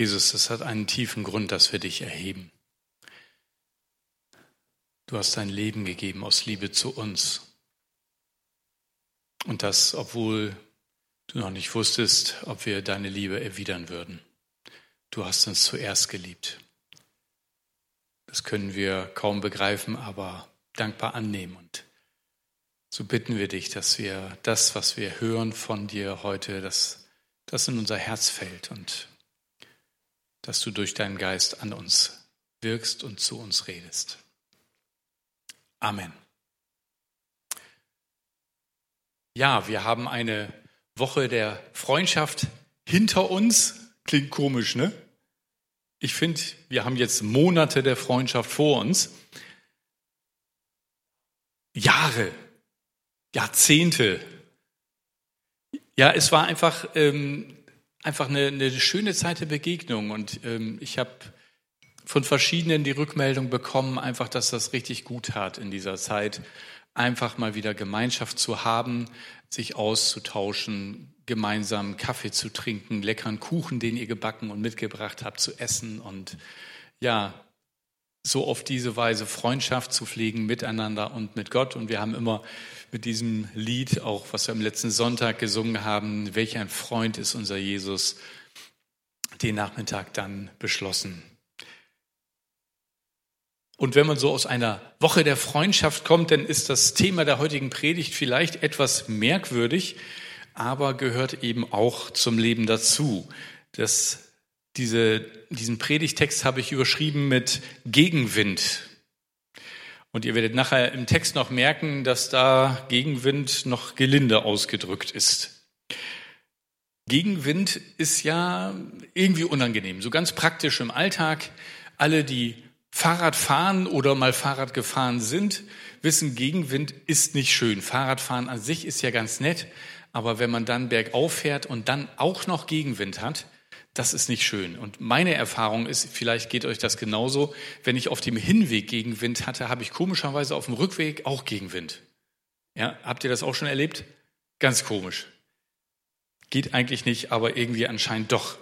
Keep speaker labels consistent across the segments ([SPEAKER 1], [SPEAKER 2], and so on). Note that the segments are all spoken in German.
[SPEAKER 1] Jesus, es hat einen tiefen Grund, dass wir dich erheben. Du hast dein Leben gegeben aus Liebe zu uns. Und das, obwohl du noch nicht wusstest, ob wir deine Liebe erwidern würden. Du hast uns zuerst geliebt. Das können wir kaum begreifen, aber dankbar annehmen. Und so bitten wir dich, dass wir das, was wir hören von dir heute, dass das in unser Herz fällt und dass du durch deinen Geist an uns wirkst und zu uns redest. Amen. Ja, wir haben eine Woche der Freundschaft hinter uns. Klingt komisch, ne? Ich finde, wir haben jetzt Monate der Freundschaft vor uns. Jahre, Jahrzehnte. Ja, es war einfach, ähm, einfach eine, eine, schöne Zeit der Begegnung. Und ähm, ich habe von verschiedenen die Rückmeldung bekommen, einfach, dass das richtig gut tat in dieser Zeit, einfach mal wieder Gemeinschaft zu haben, sich auszutauschen, gemeinsam Kaffee zu trinken, leckeren Kuchen, den ihr gebacken und mitgebracht habt, zu essen. Und ja, so auf diese Weise Freundschaft zu pflegen miteinander und mit Gott. Und wir haben immer mit diesem Lied, auch was wir am letzten Sonntag gesungen haben, welch ein Freund ist unser Jesus, den Nachmittag dann beschlossen. Und wenn man so aus einer Woche der Freundschaft kommt, dann ist das Thema der heutigen Predigt vielleicht etwas merkwürdig, aber gehört eben auch zum Leben dazu. Das, diese, diesen Predigtext habe ich überschrieben mit Gegenwind. Und ihr werdet nachher im Text noch merken, dass da Gegenwind noch gelinde ausgedrückt ist. Gegenwind ist ja irgendwie unangenehm, so ganz praktisch im Alltag. Alle, die Fahrrad fahren oder mal Fahrrad gefahren sind, wissen, Gegenwind ist nicht schön. Fahrradfahren an sich ist ja ganz nett, aber wenn man dann bergauf fährt und dann auch noch Gegenwind hat, das ist nicht schön. Und meine Erfahrung ist, vielleicht geht euch das genauso, wenn ich auf dem Hinweg Gegenwind hatte, habe ich komischerweise auf dem Rückweg auch Gegenwind. Ja, habt ihr das auch schon erlebt? Ganz komisch. Geht eigentlich nicht, aber irgendwie anscheinend doch.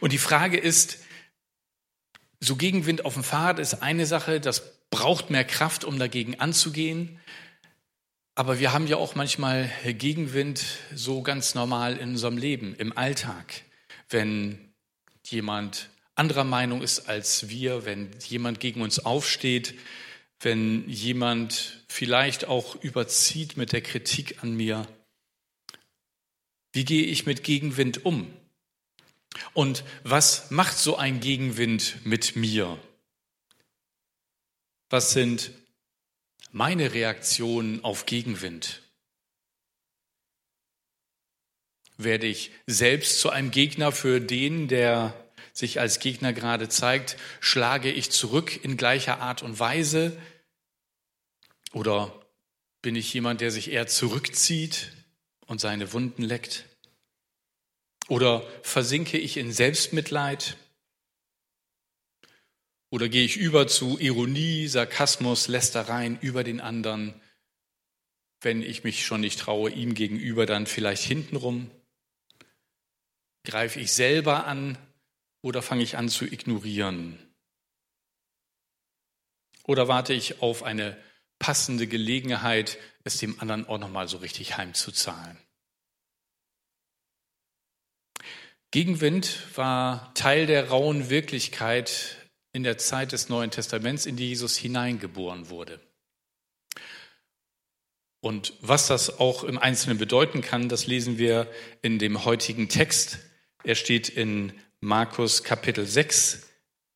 [SPEAKER 1] Und die Frage ist, so Gegenwind auf dem Fahrrad ist eine Sache, das braucht mehr Kraft, um dagegen anzugehen. Aber wir haben ja auch manchmal Gegenwind so ganz normal in unserem Leben, im Alltag. Wenn jemand anderer Meinung ist als wir, wenn jemand gegen uns aufsteht, wenn jemand vielleicht auch überzieht mit der Kritik an mir. Wie gehe ich mit Gegenwind um? Und was macht so ein Gegenwind mit mir? Was sind meine Reaktionen auf Gegenwind? Werde ich selbst zu einem Gegner für den, der sich als Gegner gerade zeigt? Schlage ich zurück in gleicher Art und Weise? Oder bin ich jemand, der sich eher zurückzieht und seine Wunden leckt? Oder versinke ich in Selbstmitleid? Oder gehe ich über zu Ironie, Sarkasmus, Lästereien über den anderen, wenn ich mich schon nicht traue, ihm gegenüber dann vielleicht hintenrum? Greife ich selber an oder fange ich an zu ignorieren? Oder warte ich auf eine passende Gelegenheit, es dem anderen auch nochmal so richtig heimzuzahlen? Gegenwind war Teil der rauen Wirklichkeit in der Zeit des Neuen Testaments, in die Jesus hineingeboren wurde. Und was das auch im Einzelnen bedeuten kann, das lesen wir in dem heutigen Text. Er steht in Markus Kapitel 6,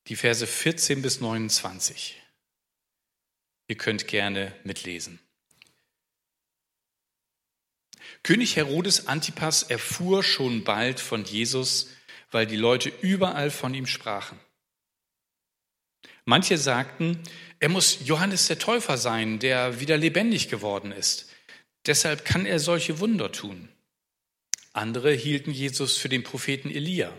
[SPEAKER 1] die Verse 14 bis 29. Ihr könnt gerne mitlesen. König Herodes Antipas erfuhr schon bald von Jesus, weil die Leute überall von ihm sprachen. Manche sagten, er muss Johannes der Täufer sein, der wieder lebendig geworden ist. Deshalb kann er solche Wunder tun. Andere hielten Jesus für den Propheten Elia.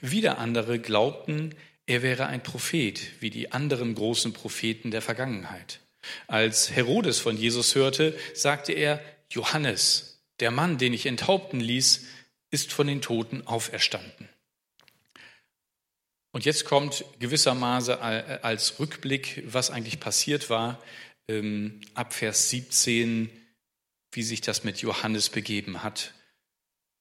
[SPEAKER 1] Wieder andere glaubten, er wäre ein Prophet, wie die anderen großen Propheten der Vergangenheit. Als Herodes von Jesus hörte, sagte er, Johannes, der Mann, den ich enthaupten ließ, ist von den Toten auferstanden. Und jetzt kommt gewissermaßen als Rückblick, was eigentlich passiert war, ähm, ab Vers 17, wie sich das mit Johannes begeben hat.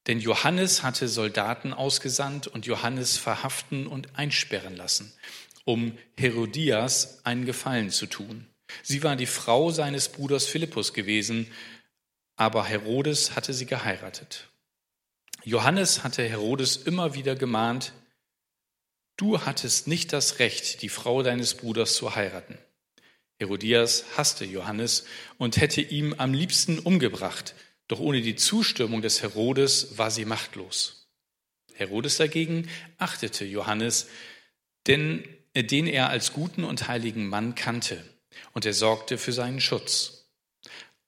[SPEAKER 1] Denn Johannes hatte Soldaten ausgesandt und Johannes verhaften und einsperren lassen, um Herodias einen Gefallen zu tun. Sie war die Frau seines Bruders Philippus gewesen, aber Herodes hatte sie geheiratet. Johannes hatte Herodes immer wieder gemahnt, du hattest nicht das Recht, die Frau deines Bruders zu heiraten. Herodias hasste Johannes und hätte ihm am liebsten umgebracht, doch ohne die Zustimmung des Herodes war sie machtlos. Herodes dagegen achtete Johannes, denn, den er als guten und heiligen Mann kannte, und er sorgte für seinen Schutz.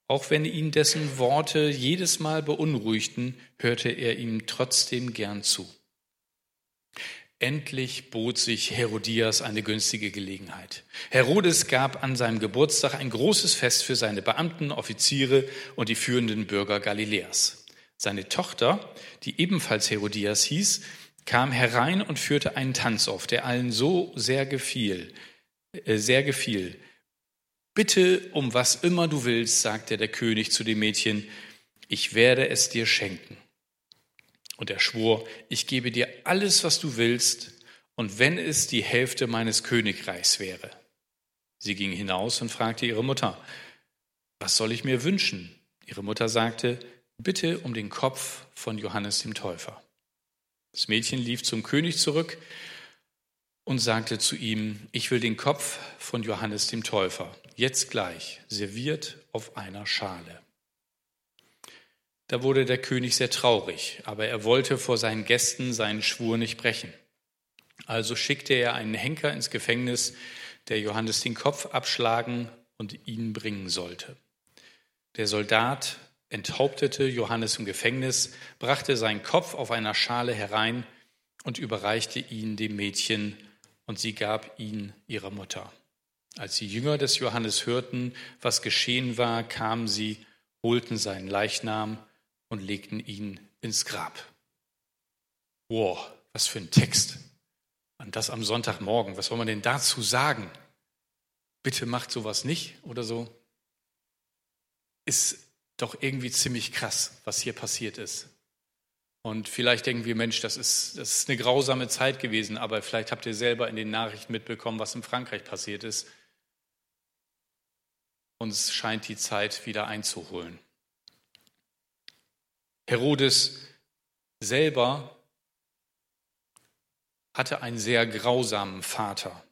[SPEAKER 1] Auch wenn ihn dessen Worte jedes Mal beunruhigten, hörte er ihm trotzdem gern zu. Endlich bot sich Herodias eine günstige Gelegenheit. Herodes gab an seinem Geburtstag ein großes Fest für seine Beamten, Offiziere und die führenden Bürger Galiläas. Seine Tochter, die ebenfalls Herodias hieß, kam herein und führte einen Tanz auf, der allen so sehr gefiel, äh, sehr gefiel. Bitte um was immer du willst, sagte der König zu dem Mädchen, ich werde es dir schenken. Und er schwor, ich gebe dir alles, was du willst, und wenn es die Hälfte meines Königreichs wäre. Sie ging hinaus und fragte ihre Mutter, was soll ich mir wünschen? Ihre Mutter sagte, bitte um den Kopf von Johannes dem Täufer. Das Mädchen lief zum König zurück und sagte zu ihm, ich will den Kopf von Johannes dem Täufer, jetzt gleich, serviert auf einer Schale. Da wurde der König sehr traurig, aber er wollte vor seinen Gästen seinen Schwur nicht brechen. Also schickte er einen Henker ins Gefängnis, der Johannes den Kopf abschlagen und ihn bringen sollte. Der Soldat enthauptete Johannes im Gefängnis, brachte seinen Kopf auf einer Schale herein und überreichte ihn dem Mädchen, und sie gab ihn ihrer Mutter. Als die Jünger des Johannes hörten, was geschehen war, kamen sie, holten seinen Leichnam und legten ihn ins Grab. Wow, was für ein Text. Und das am Sonntagmorgen. Was soll man denn dazu sagen? Bitte macht sowas nicht oder so. Ist doch irgendwie ziemlich krass, was hier passiert ist. Und vielleicht denken wir, Mensch, das ist, das ist eine grausame Zeit gewesen, aber vielleicht habt ihr selber in den Nachrichten mitbekommen, was in Frankreich passiert ist. Uns scheint die Zeit wieder einzuholen. Herodes selber hatte einen sehr grausamen Vater,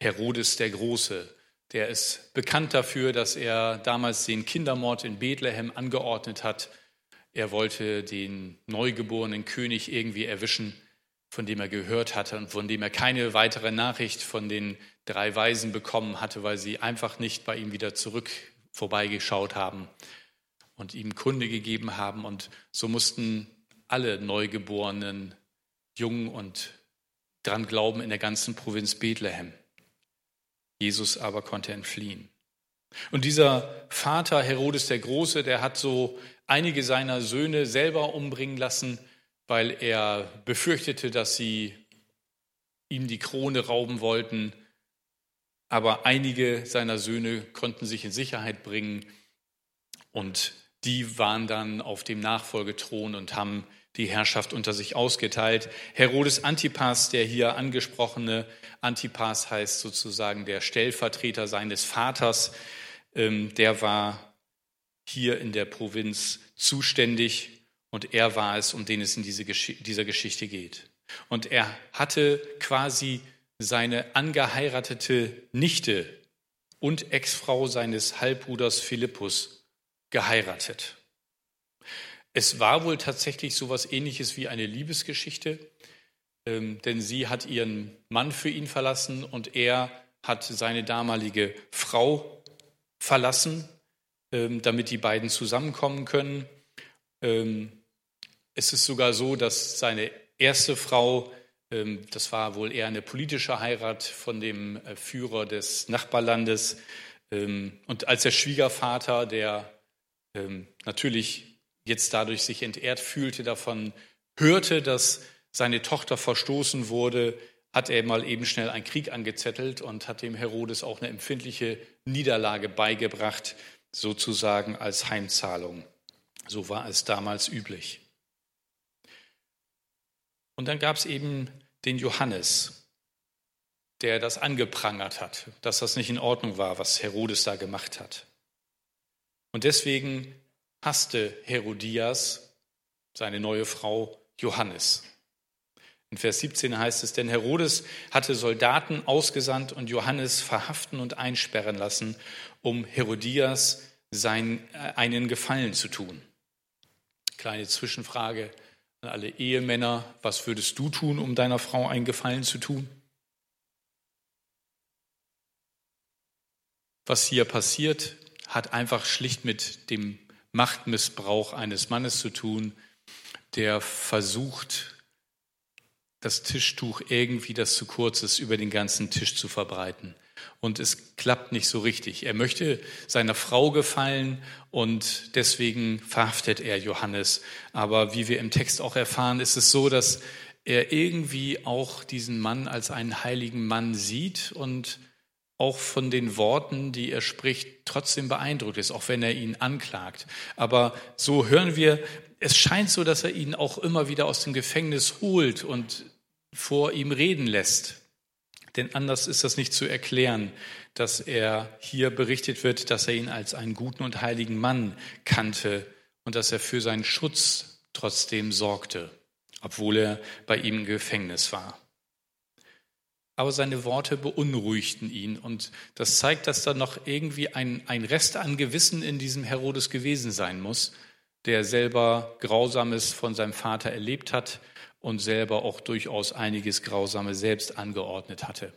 [SPEAKER 1] Herodes der Große. Der ist bekannt dafür, dass er damals den Kindermord in Bethlehem angeordnet hat. Er wollte den neugeborenen König irgendwie erwischen, von dem er gehört hatte und von dem er keine weitere Nachricht von den drei Weisen bekommen hatte, weil sie einfach nicht bei ihm wieder zurück vorbeigeschaut haben und ihm Kunde gegeben haben. Und so mussten alle Neugeborenen, Jungen und dran glauben in der ganzen Provinz Bethlehem. Jesus aber konnte entfliehen. Und dieser Vater Herodes der Große, der hat so einige seiner Söhne selber umbringen lassen, weil er befürchtete, dass sie ihm die Krone rauben wollten. Aber einige seiner Söhne konnten sich in Sicherheit bringen und die waren dann auf dem Nachfolgethron und haben die Herrschaft unter sich ausgeteilt. Herodes Antipas, der hier angesprochene Antipas heißt sozusagen der Stellvertreter seines Vaters, ähm, der war hier in der Provinz zuständig und er war es, um den es in diese Gesch dieser Geschichte geht. Und er hatte quasi seine angeheiratete Nichte und Ex-Frau seines Halbbruders Philippus geheiratet. Es war wohl tatsächlich so etwas Ähnliches wie eine Liebesgeschichte, ähm, denn sie hat ihren Mann für ihn verlassen und er hat seine damalige Frau verlassen, ähm, damit die beiden zusammenkommen können. Ähm, es ist sogar so, dass seine erste Frau, das war wohl eher eine politische Heirat von dem äh, Führer des Nachbarlandes, und als der Schwiegervater, der ähm, natürlich jetzt dadurch sich entehrt fühlte, davon hörte, dass seine Tochter verstoßen wurde, hat er mal eben schnell einen Krieg angezettelt und hat dem Herodes auch eine empfindliche Niederlage beigebracht, sozusagen als Heimzahlung. So war es damals üblich. Und dann gab es eben den Johannes, der das angeprangert hat, dass das nicht in Ordnung war, was Herodes da gemacht hat. Und deswegen hasste Herodias, seine neue Frau, Johannes. In Vers 17 heißt es, denn Herodes hatte Soldaten ausgesandt und Johannes verhaften und einsperren lassen, um Herodias sein, äh, einen Gefallen zu tun. Kleine Zwischenfrage an alle Ehemänner, was würdest du tun, um deiner Frau einen Gefallen zu tun? Was hier passiert, hat einfach schlicht mit dem Machtmissbrauch eines Mannes zu tun, der versucht, das Tischtuch irgendwie, das zu kurz ist, über den ganzen Tisch zu verbreiten. Und es klappt nicht so richtig. Er möchte seiner Frau gefallen und deswegen verhaftet er Johannes. Aber wie wir im Text auch erfahren, ist es so, dass er irgendwie auch diesen Mann als einen heiligen Mann sieht und auch von den Worten, die er spricht, trotzdem beeindruckt ist, auch wenn er ihn anklagt. Aber so hören wir, es scheint so, dass er ihn auch immer wieder aus dem Gefängnis holt und vor ihm reden lässt. Denn anders ist das nicht zu erklären, dass er hier berichtet wird, dass er ihn als einen guten und heiligen Mann kannte und dass er für seinen Schutz trotzdem sorgte, obwohl er bei ihm im Gefängnis war. Aber seine Worte beunruhigten ihn und das zeigt, dass da noch irgendwie ein, ein Rest an Gewissen in diesem Herodes gewesen sein muss, der selber Grausames von seinem Vater erlebt hat und selber auch durchaus einiges Grausame selbst angeordnet hatte.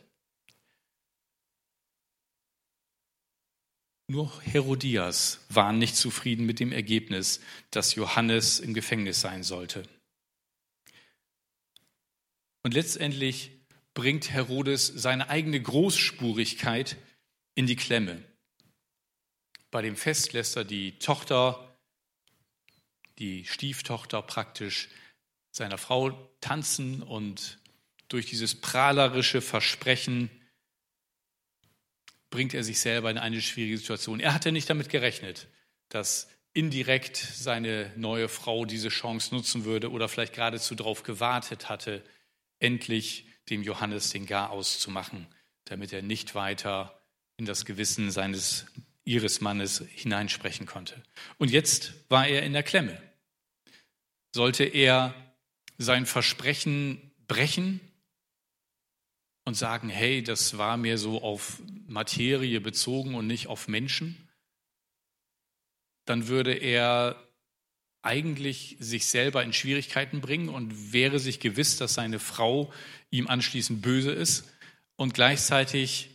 [SPEAKER 1] Nur Herodias war nicht zufrieden mit dem Ergebnis, dass Johannes im Gefängnis sein sollte. Und letztendlich bringt Herodes seine eigene Großspurigkeit in die Klemme. Bei dem Fest lässt er die Tochter, die Stieftochter praktisch seiner Frau tanzen und durch dieses prahlerische Versprechen bringt er sich selber in eine schwierige Situation. Er hatte nicht damit gerechnet, dass indirekt seine neue Frau diese Chance nutzen würde oder vielleicht geradezu darauf gewartet hatte, endlich dem Johannes den Garaus zu machen, damit er nicht weiter in das Gewissen seines ihres Mannes hineinsprechen konnte. Und jetzt war er in der Klemme. Sollte er sein Versprechen brechen und sagen, hey, das war mir so auf Materie bezogen und nicht auf Menschen, dann würde er eigentlich sich selber in Schwierigkeiten bringen und wäre sich gewiss, dass seine Frau ihm anschließend böse ist und gleichzeitig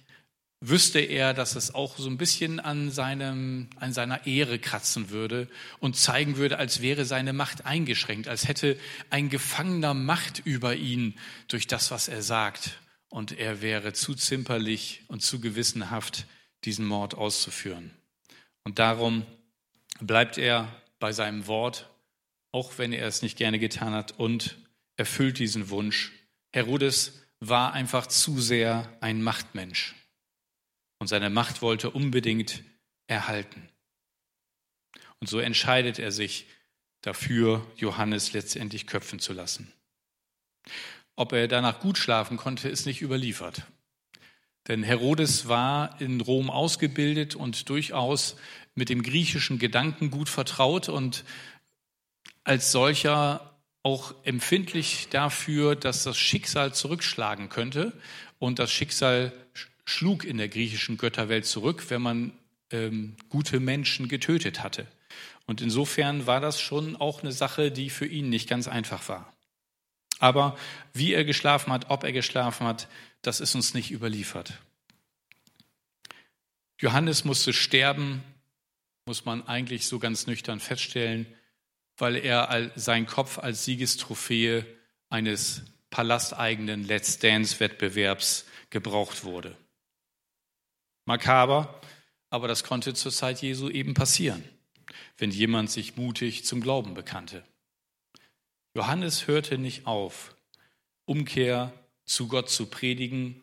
[SPEAKER 1] wüsste er, dass es auch so ein bisschen an, seinem, an seiner Ehre kratzen würde und zeigen würde, als wäre seine Macht eingeschränkt, als hätte ein Gefangener Macht über ihn durch das, was er sagt. Und er wäre zu zimperlich und zu gewissenhaft, diesen Mord auszuführen. Und darum bleibt er bei seinem Wort, auch wenn er es nicht gerne getan hat, und erfüllt diesen Wunsch. Herodes war einfach zu sehr ein Machtmensch und seine Macht wollte unbedingt erhalten. Und so entscheidet er sich dafür, Johannes letztendlich köpfen zu lassen. Ob er danach gut schlafen konnte, ist nicht überliefert. Denn Herodes war in Rom ausgebildet und durchaus mit dem griechischen Gedanken gut vertraut und als solcher auch empfindlich dafür, dass das Schicksal zurückschlagen könnte und das Schicksal schlug in der griechischen Götterwelt zurück, wenn man ähm, gute Menschen getötet hatte. Und insofern war das schon auch eine Sache, die für ihn nicht ganz einfach war. Aber wie er geschlafen hat, ob er geschlafen hat, das ist uns nicht überliefert. Johannes musste sterben, muss man eigentlich so ganz nüchtern feststellen, weil er sein Kopf als Siegestrophäe eines palasteigenen Let's Dance-Wettbewerbs gebraucht wurde. Makaber, aber das konnte zur Zeit Jesu eben passieren, wenn jemand sich mutig zum Glauben bekannte. Johannes hörte nicht auf, Umkehr zu Gott zu predigen,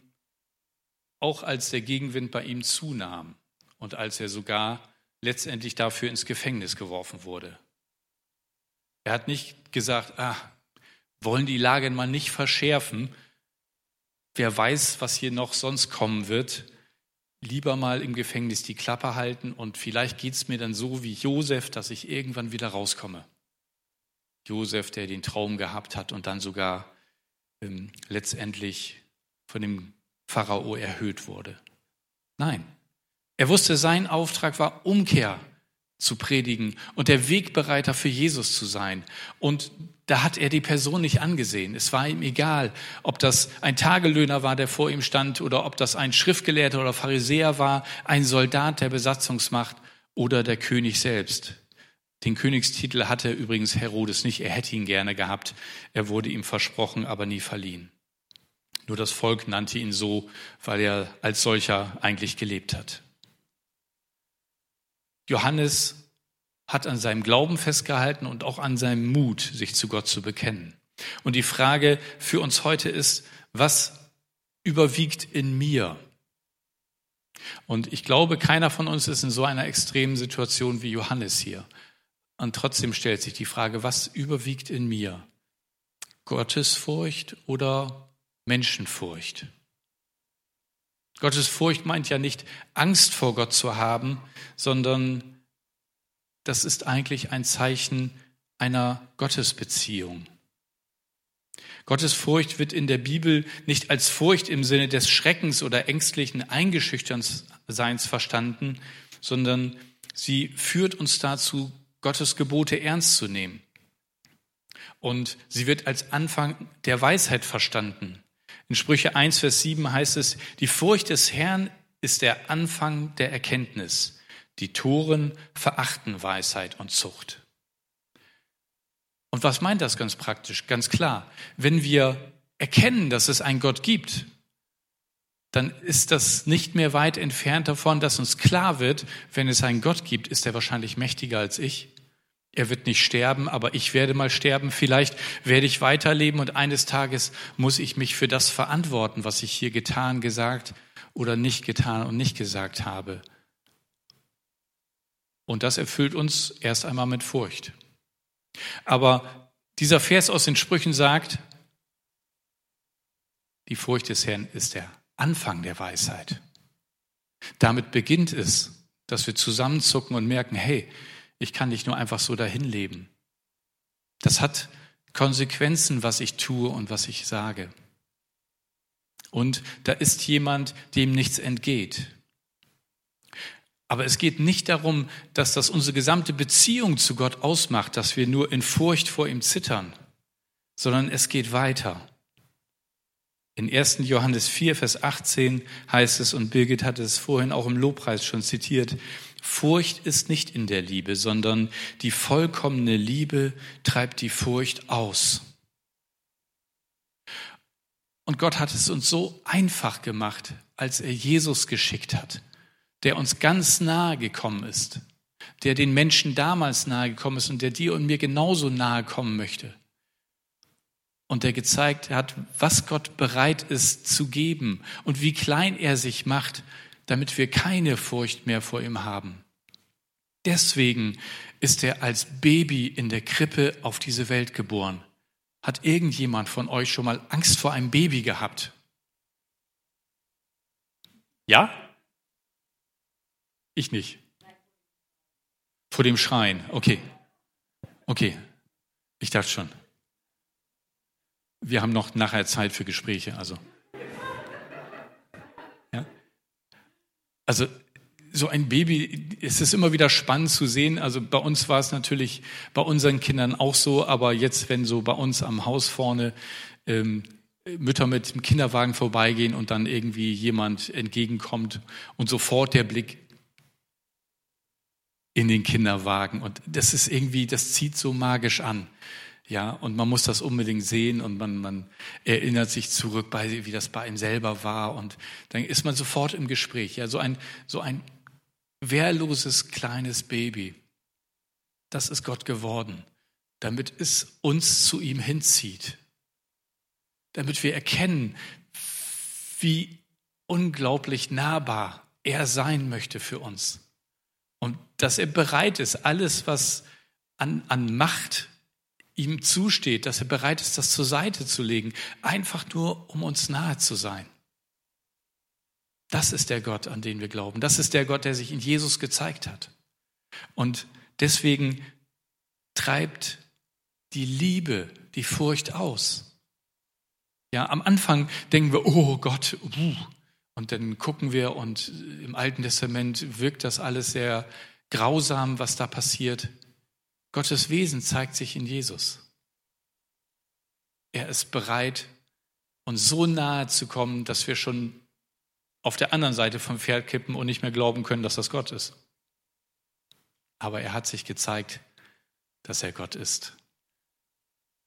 [SPEAKER 1] auch als der Gegenwind bei ihm zunahm und als er sogar letztendlich dafür ins Gefängnis geworfen wurde. Er hat nicht gesagt, ah, wollen die Lage mal nicht verschärfen, wer weiß, was hier noch sonst kommen wird, lieber mal im Gefängnis die Klappe halten und vielleicht geht es mir dann so wie Josef, dass ich irgendwann wieder rauskomme. Josef, der den Traum gehabt hat und dann sogar ähm, letztendlich von dem Pharao erhöht wurde. Nein, er wusste, sein Auftrag war Umkehr zu predigen und der Wegbereiter für Jesus zu sein. Und da hat er die Person nicht angesehen. Es war ihm egal, ob das ein Tagelöhner war, der vor ihm stand, oder ob das ein Schriftgelehrter oder Pharisäer war, ein Soldat der Besatzungsmacht oder der König selbst. Den Königstitel hatte übrigens Herodes nicht. Er hätte ihn gerne gehabt. Er wurde ihm versprochen, aber nie verliehen. Nur das Volk nannte ihn so, weil er als solcher eigentlich gelebt hat. Johannes hat an seinem Glauben festgehalten und auch an seinem Mut, sich zu Gott zu bekennen. Und die Frage für uns heute ist, was überwiegt in mir? Und ich glaube, keiner von uns ist in so einer extremen Situation wie Johannes hier. Und trotzdem stellt sich die Frage, was überwiegt in mir? Gottesfurcht oder Menschenfurcht? Gottesfurcht meint ja nicht Angst vor Gott zu haben, sondern das ist eigentlich ein Zeichen einer Gottesbeziehung. Gottesfurcht wird in der Bibel nicht als Furcht im Sinne des Schreckens oder ängstlichen Eingeschüchternseins verstanden, sondern sie führt uns dazu, Gottes Gebote ernst zu nehmen. Und sie wird als Anfang der Weisheit verstanden. In Sprüche 1, Vers 7 heißt es, die Furcht des Herrn ist der Anfang der Erkenntnis. Die Toren verachten Weisheit und Zucht. Und was meint das ganz praktisch? Ganz klar, wenn wir erkennen, dass es einen Gott gibt, dann ist das nicht mehr weit entfernt davon, dass uns klar wird, wenn es einen Gott gibt, ist er wahrscheinlich mächtiger als ich. Er wird nicht sterben, aber ich werde mal sterben. Vielleicht werde ich weiterleben und eines Tages muss ich mich für das verantworten, was ich hier getan, gesagt oder nicht getan und nicht gesagt habe. Und das erfüllt uns erst einmal mit Furcht. Aber dieser Vers aus den Sprüchen sagt, die Furcht des Herrn ist der Anfang der Weisheit. Damit beginnt es, dass wir zusammenzucken und merken, hey, ich kann nicht nur einfach so dahin leben. Das hat Konsequenzen, was ich tue und was ich sage. Und da ist jemand, dem nichts entgeht. Aber es geht nicht darum, dass das unsere gesamte Beziehung zu Gott ausmacht, dass wir nur in Furcht vor ihm zittern, sondern es geht weiter. In 1. Johannes 4, Vers 18 heißt es, und Birgit hatte es vorhin auch im Lobpreis schon zitiert, Furcht ist nicht in der Liebe, sondern die vollkommene Liebe treibt die Furcht aus. Und Gott hat es uns so einfach gemacht, als er Jesus geschickt hat der uns ganz nahe gekommen ist, der den Menschen damals nahe gekommen ist und der dir und mir genauso nahe kommen möchte. Und der gezeigt hat, was Gott bereit ist zu geben und wie klein er sich macht, damit wir keine Furcht mehr vor ihm haben. Deswegen ist er als Baby in der Krippe auf diese Welt geboren. Hat irgendjemand von euch schon mal Angst vor einem Baby gehabt? Ja? Ich nicht. Vor dem Schreien. Okay. Okay. Ich dachte schon. Wir haben noch nachher Zeit für Gespräche, also. Also, so ein Baby, es ist immer wieder spannend zu sehen. Also bei uns war es natürlich bei unseren Kindern auch so, aber jetzt, wenn so bei uns am Haus vorne ähm, Mütter mit dem Kinderwagen vorbeigehen und dann irgendwie jemand entgegenkommt und sofort der Blick in den Kinderwagen. Und das ist irgendwie, das zieht so magisch an. Ja, und man muss das unbedingt sehen und man, man erinnert sich zurück, bei, wie das bei ihm selber war. Und dann ist man sofort im Gespräch. Ja, so ein, so ein wehrloses kleines Baby. Das ist Gott geworden, damit es uns zu ihm hinzieht. damit wir erkennen, wie unglaublich nahbar er sein möchte für uns. Und dass er bereit ist, alles, was an, an Macht ihm zusteht, dass er bereit ist, das zur Seite zu legen, einfach nur, um uns nahe zu sein. Das ist der Gott, an den wir glauben. Das ist der Gott, der sich in Jesus gezeigt hat. Und deswegen treibt die Liebe die Furcht aus. Ja, am Anfang denken wir, oh Gott, uh, und dann gucken wir und im Alten Testament wirkt das alles sehr grausam, was da passiert. Gottes Wesen zeigt sich in Jesus. Er ist bereit, uns so nahe zu kommen, dass wir schon auf der anderen Seite vom Pferd kippen und nicht mehr glauben können, dass das Gott ist. Aber er hat sich gezeigt, dass er Gott ist.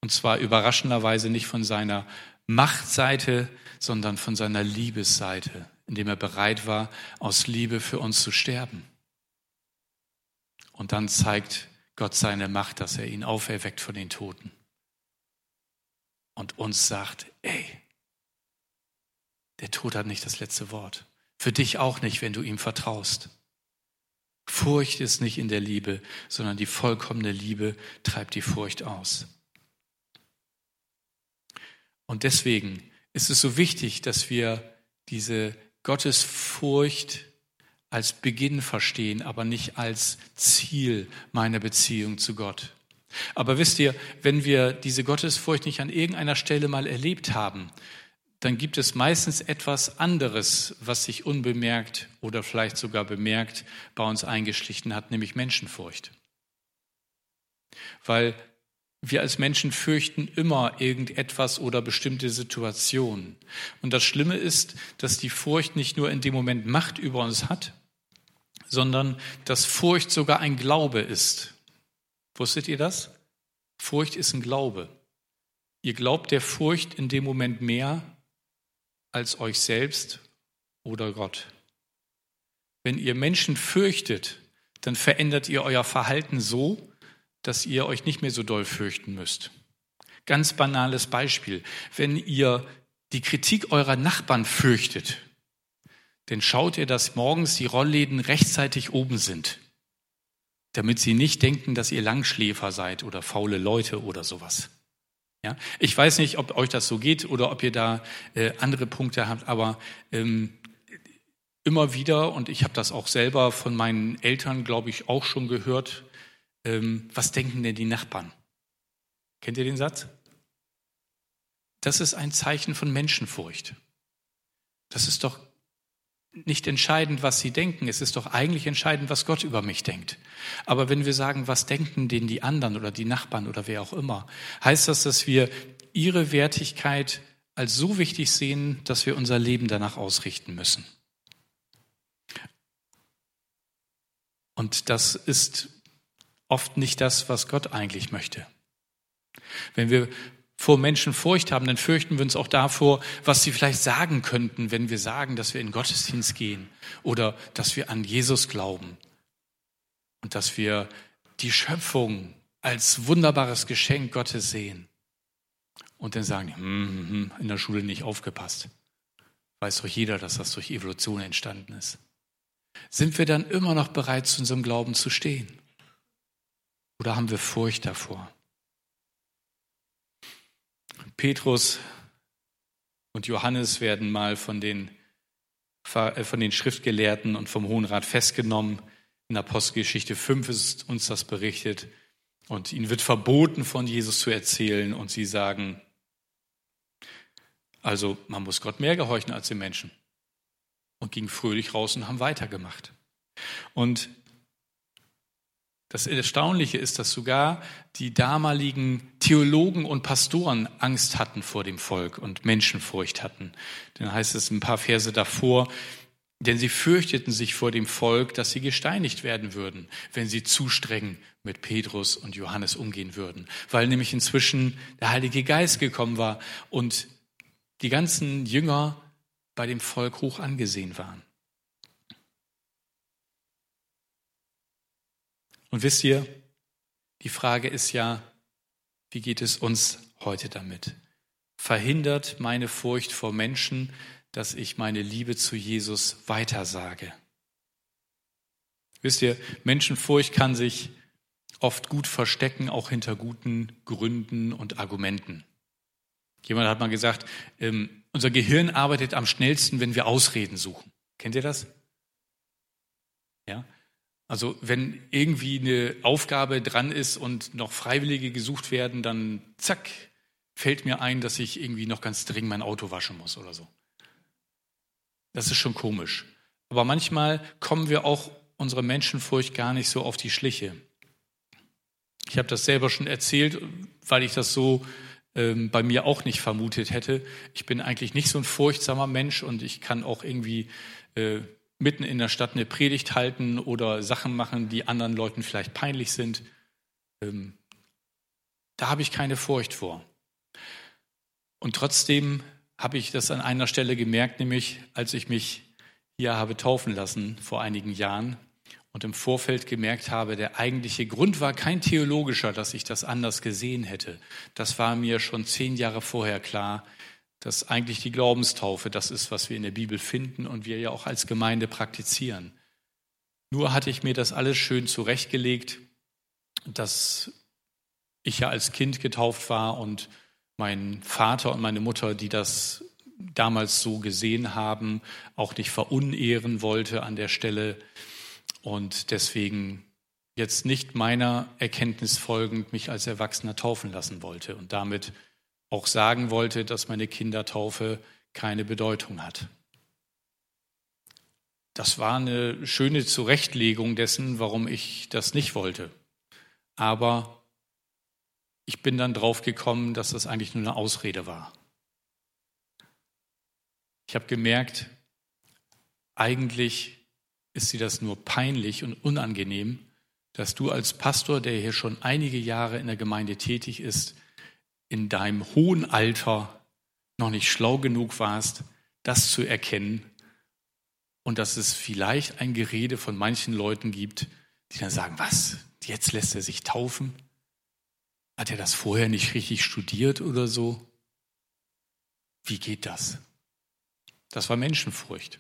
[SPEAKER 1] Und zwar überraschenderweise nicht von seiner Machtseite, sondern von seiner Liebesseite, indem er bereit war, aus Liebe für uns zu sterben. Und dann zeigt Gott seine Macht, dass er ihn auferweckt von den Toten. Und uns sagt, ey, der Tod hat nicht das letzte Wort. Für dich auch nicht, wenn du ihm vertraust. Furcht ist nicht in der Liebe, sondern die vollkommene Liebe treibt die Furcht aus. Und deswegen ist es so wichtig, dass wir diese Gottesfurcht als Beginn verstehen, aber nicht als Ziel meiner Beziehung zu Gott. Aber wisst ihr, wenn wir diese Gottesfurcht nicht an irgendeiner Stelle mal erlebt haben, dann gibt es meistens etwas anderes, was sich unbemerkt oder vielleicht sogar bemerkt bei uns eingeschlichen hat, nämlich Menschenfurcht. Weil wir als Menschen fürchten immer irgendetwas oder bestimmte Situationen. Und das Schlimme ist, dass die Furcht nicht nur in dem Moment Macht über uns hat, sondern dass Furcht sogar ein Glaube ist. Wusstet ihr das? Furcht ist ein Glaube. Ihr glaubt der Furcht in dem Moment mehr als euch selbst oder Gott. Wenn ihr Menschen fürchtet, dann verändert ihr euer Verhalten so, dass ihr euch nicht mehr so doll fürchten müsst. Ganz banales Beispiel. Wenn ihr die Kritik eurer Nachbarn fürchtet, dann schaut ihr, dass morgens die Rollläden rechtzeitig oben sind, damit sie nicht denken, dass ihr Langschläfer seid oder faule Leute oder sowas. Ja? Ich weiß nicht, ob euch das so geht oder ob ihr da äh, andere Punkte habt, aber ähm, immer wieder, und ich habe das auch selber von meinen Eltern, glaube ich, auch schon gehört, ähm, was denken denn die Nachbarn? Kennt ihr den Satz? Das ist ein Zeichen von Menschenfurcht. Das ist doch nicht entscheidend, was sie denken. Es ist doch eigentlich entscheidend, was Gott über mich denkt. Aber wenn wir sagen, was denken denn die anderen oder die Nachbarn oder wer auch immer, heißt das, dass wir ihre Wertigkeit als so wichtig sehen, dass wir unser Leben danach ausrichten müssen. Und das ist oft nicht das, was Gott eigentlich möchte. Wenn wir vor Menschen Furcht haben, dann fürchten wir uns auch davor, was sie vielleicht sagen könnten, wenn wir sagen, dass wir in Gottesdienst gehen oder dass wir an Jesus glauben und dass wir die Schöpfung als wunderbares Geschenk Gottes sehen. Und dann sagen, hm, hm, hm, in der Schule nicht aufgepasst. Weiß doch jeder, dass das durch Evolution entstanden ist. Sind wir dann immer noch bereit, zu unserem Glauben zu stehen? Oder haben wir Furcht davor? Petrus und Johannes werden mal von den, äh, von den Schriftgelehrten und vom Hohen Rat festgenommen. In Apostelgeschichte 5 ist uns das berichtet. Und ihnen wird verboten, von Jesus zu erzählen. Und sie sagen, also man muss Gott mehr gehorchen als den Menschen. Und gingen fröhlich raus und haben weitergemacht. Und das Erstaunliche ist, dass sogar die damaligen Theologen und Pastoren Angst hatten vor dem Volk und Menschenfurcht hatten. Dann heißt es ein paar Verse davor, denn sie fürchteten sich vor dem Volk, dass sie gesteinigt werden würden, wenn sie zu streng mit Petrus und Johannes umgehen würden, weil nämlich inzwischen der Heilige Geist gekommen war und die ganzen Jünger bei dem Volk hoch angesehen waren. Und wisst ihr, die Frage ist ja, wie geht es uns heute damit? verhindert meine Furcht vor Menschen, dass ich meine Liebe zu Jesus weitersage. Wisst ihr, Menschenfurcht kann sich oft gut verstecken, auch hinter guten Gründen und Argumenten. Jemand hat mal gesagt, ähm, unser Gehirn arbeitet am schnellsten, wenn wir Ausreden suchen. Kennt ihr das? Ja. Also wenn irgendwie eine Aufgabe dran ist und noch Freiwillige gesucht werden, dann zack, fällt mir ein, dass ich irgendwie noch ganz dringend mein Auto waschen muss oder so. Das ist schon komisch. Aber manchmal kommen wir auch unserer Menschenfurcht gar nicht so auf die Schliche. Ich habe das selber schon erzählt, weil ich das so ähm, bei mir auch nicht vermutet hätte. Ich bin eigentlich nicht so ein furchtsamer Mensch und ich kann auch irgendwie äh, mitten in der Stadt eine Predigt halten oder Sachen machen, die anderen Leuten vielleicht peinlich sind. Ähm, da habe ich keine Furcht vor. Und trotzdem habe ich das an einer Stelle gemerkt, nämlich als ich mich hier habe taufen lassen vor einigen Jahren und im Vorfeld gemerkt habe, der eigentliche Grund war kein theologischer, dass ich das anders gesehen hätte. Das war mir schon zehn Jahre vorher klar, dass eigentlich die Glaubenstaufe das ist, was wir in der Bibel finden und wir ja auch als Gemeinde praktizieren. Nur hatte ich mir das alles schön zurechtgelegt, dass ich ja als Kind getauft war und mein Vater und meine Mutter, die das damals so gesehen haben, auch nicht verunehren wollte an der Stelle und deswegen jetzt nicht meiner Erkenntnis folgend mich als Erwachsener taufen lassen wollte und damit auch sagen wollte, dass meine Kindertaufe keine Bedeutung hat. Das war eine schöne Zurechtlegung dessen, warum ich das nicht wollte. Aber ich bin dann drauf gekommen, dass das eigentlich nur eine Ausrede war. Ich habe gemerkt, eigentlich ist dir das nur peinlich und unangenehm, dass du als Pastor, der hier schon einige Jahre in der Gemeinde tätig ist, in deinem hohen Alter noch nicht schlau genug warst, das zu erkennen und dass es vielleicht ein Gerede von manchen Leuten gibt, die dann sagen, was, jetzt lässt er sich taufen? Hat er das vorher nicht richtig studiert oder so? Wie geht das? Das war Menschenfurcht.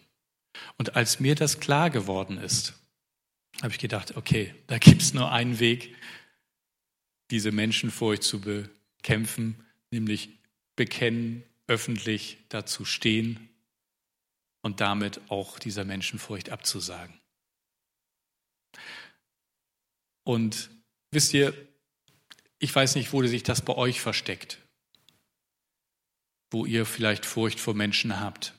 [SPEAKER 1] Und als mir das klar geworden ist, habe ich gedacht, okay, da gibt es nur einen Weg, diese Menschenfurcht zu bekämpfen, nämlich bekennen, öffentlich dazu stehen und damit auch dieser Menschenfurcht abzusagen. Und wisst ihr, ich weiß nicht, wo sich das bei euch versteckt, wo ihr vielleicht Furcht vor Menschen habt.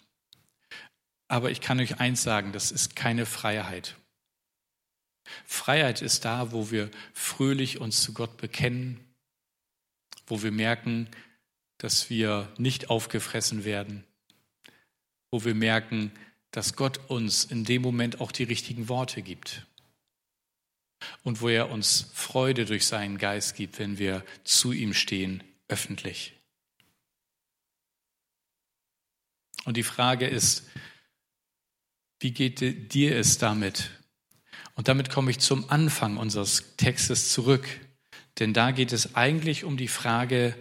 [SPEAKER 1] Aber ich kann euch eins sagen, das ist keine Freiheit. Freiheit ist da, wo wir fröhlich uns zu Gott bekennen, wo wir merken, dass wir nicht aufgefressen werden, wo wir merken, dass Gott uns in dem Moment auch die richtigen Worte gibt und wo er uns Freude durch seinen Geist gibt, wenn wir zu ihm stehen, öffentlich. Und die Frage ist, wie geht dir es damit? Und damit komme ich zum Anfang unseres Textes zurück. Denn da geht es eigentlich um die Frage,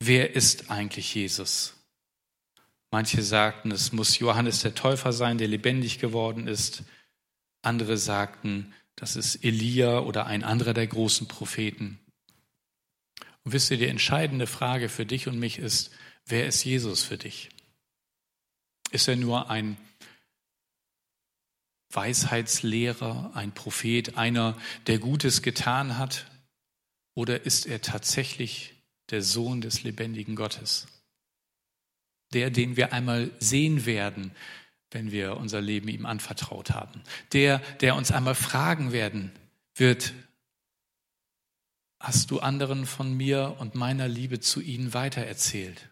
[SPEAKER 1] wer ist eigentlich Jesus? Manche sagten, es muss Johannes der Täufer sein, der lebendig geworden ist. Andere sagten, das ist Elia oder ein anderer der großen Propheten. Und wisst ihr, die entscheidende Frage für dich und mich ist, wer ist Jesus für dich? Ist er nur ein Weisheitslehrer, ein Prophet, einer, der Gutes getan hat? Oder ist er tatsächlich der Sohn des lebendigen Gottes? Der, den wir einmal sehen werden, wenn wir unser Leben ihm anvertraut haben. Der, der uns einmal fragen werden wird, hast du anderen von mir und meiner Liebe zu ihnen weitererzählt?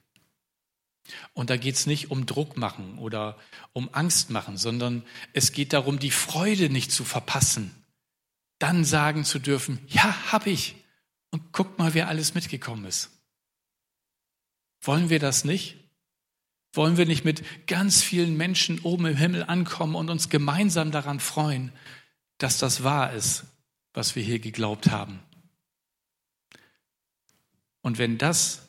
[SPEAKER 1] Und da geht es nicht um Druck machen oder um Angst machen, sondern es geht darum, die Freude nicht zu verpassen. Dann sagen zu dürfen, ja, hab ich. Und guck mal, wer alles mitgekommen ist. Wollen wir das nicht? Wollen wir nicht mit ganz vielen Menschen oben im Himmel ankommen und uns gemeinsam daran freuen, dass das wahr ist, was wir hier geglaubt haben? Und wenn das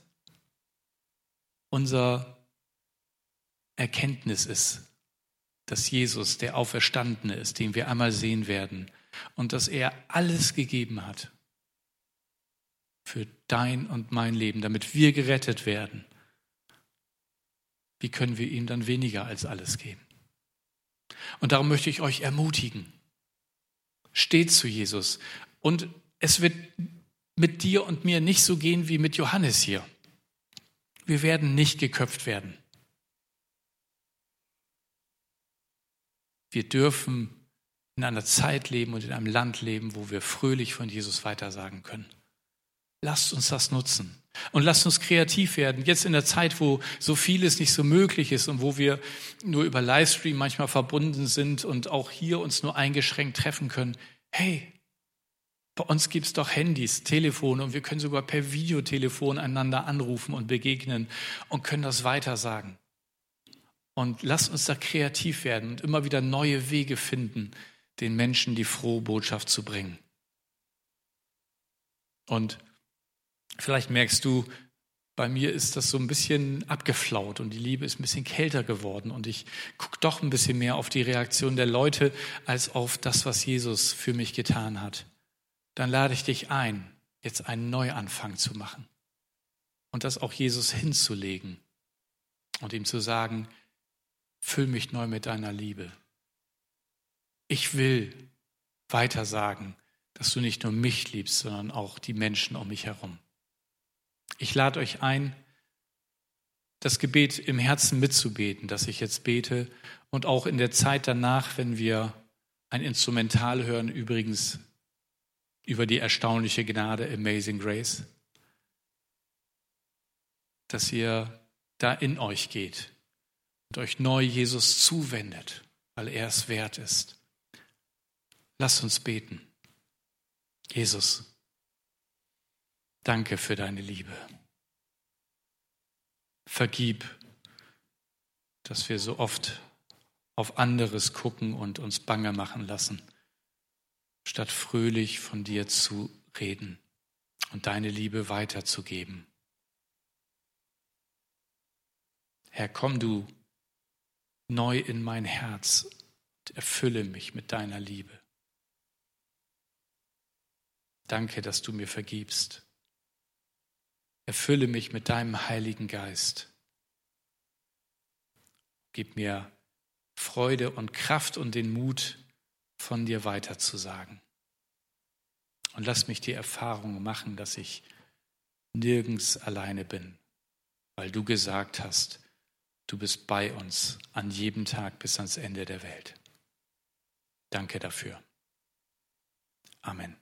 [SPEAKER 1] unser Erkenntnis ist, dass Jesus der Auferstandene ist, den wir einmal sehen werden und dass er alles gegeben hat für dein und mein Leben, damit wir gerettet werden. Wie können wir ihm dann weniger als alles geben? Und darum möchte ich euch ermutigen. Steht zu Jesus. Und es wird mit dir und mir nicht so gehen wie mit Johannes hier. Wir werden nicht geköpft werden. Wir dürfen in einer Zeit leben und in einem Land leben, wo wir fröhlich von Jesus weitersagen können. Lasst uns das nutzen. Und lasst uns kreativ werden. Jetzt in der Zeit, wo so vieles nicht so möglich ist und wo wir nur über Livestream manchmal verbunden sind und auch hier uns nur eingeschränkt treffen können. Hey, bei uns gibt es doch Handys, Telefone und wir können sogar per Videotelefon einander anrufen und begegnen und können das weitersagen. Und lasst uns da kreativ werden und immer wieder neue Wege finden, den Menschen die frohe Botschaft zu bringen. Und vielleicht merkst du, bei mir ist das so ein bisschen abgeflaut und die Liebe ist ein bisschen kälter geworden und ich gucke doch ein bisschen mehr auf die Reaktion der Leute als auf das, was Jesus für mich getan hat dann lade ich dich ein, jetzt einen Neuanfang zu machen und das auch Jesus hinzulegen und ihm zu sagen, füll mich neu mit deiner Liebe. Ich will weiter sagen, dass du nicht nur mich liebst, sondern auch die Menschen um mich herum. Ich lade euch ein, das Gebet im Herzen mitzubeten, das ich jetzt bete und auch in der Zeit danach, wenn wir ein Instrumental hören, übrigens über die erstaunliche Gnade, Amazing Grace, dass ihr da in euch geht und euch neu Jesus zuwendet, weil er es wert ist. Lasst uns beten. Jesus, danke für deine Liebe. Vergib, dass wir so oft auf anderes gucken und uns bange machen lassen statt fröhlich von dir zu reden und deine Liebe weiterzugeben. Herr, komm du neu in mein Herz und erfülle mich mit deiner Liebe. Danke, dass du mir vergibst. Erfülle mich mit deinem Heiligen Geist. Gib mir Freude und Kraft und den Mut, von dir weiterzusagen. Und lass mich die Erfahrung machen, dass ich nirgends alleine bin, weil du gesagt hast, du bist bei uns an jedem Tag bis ans Ende der Welt. Danke dafür. Amen.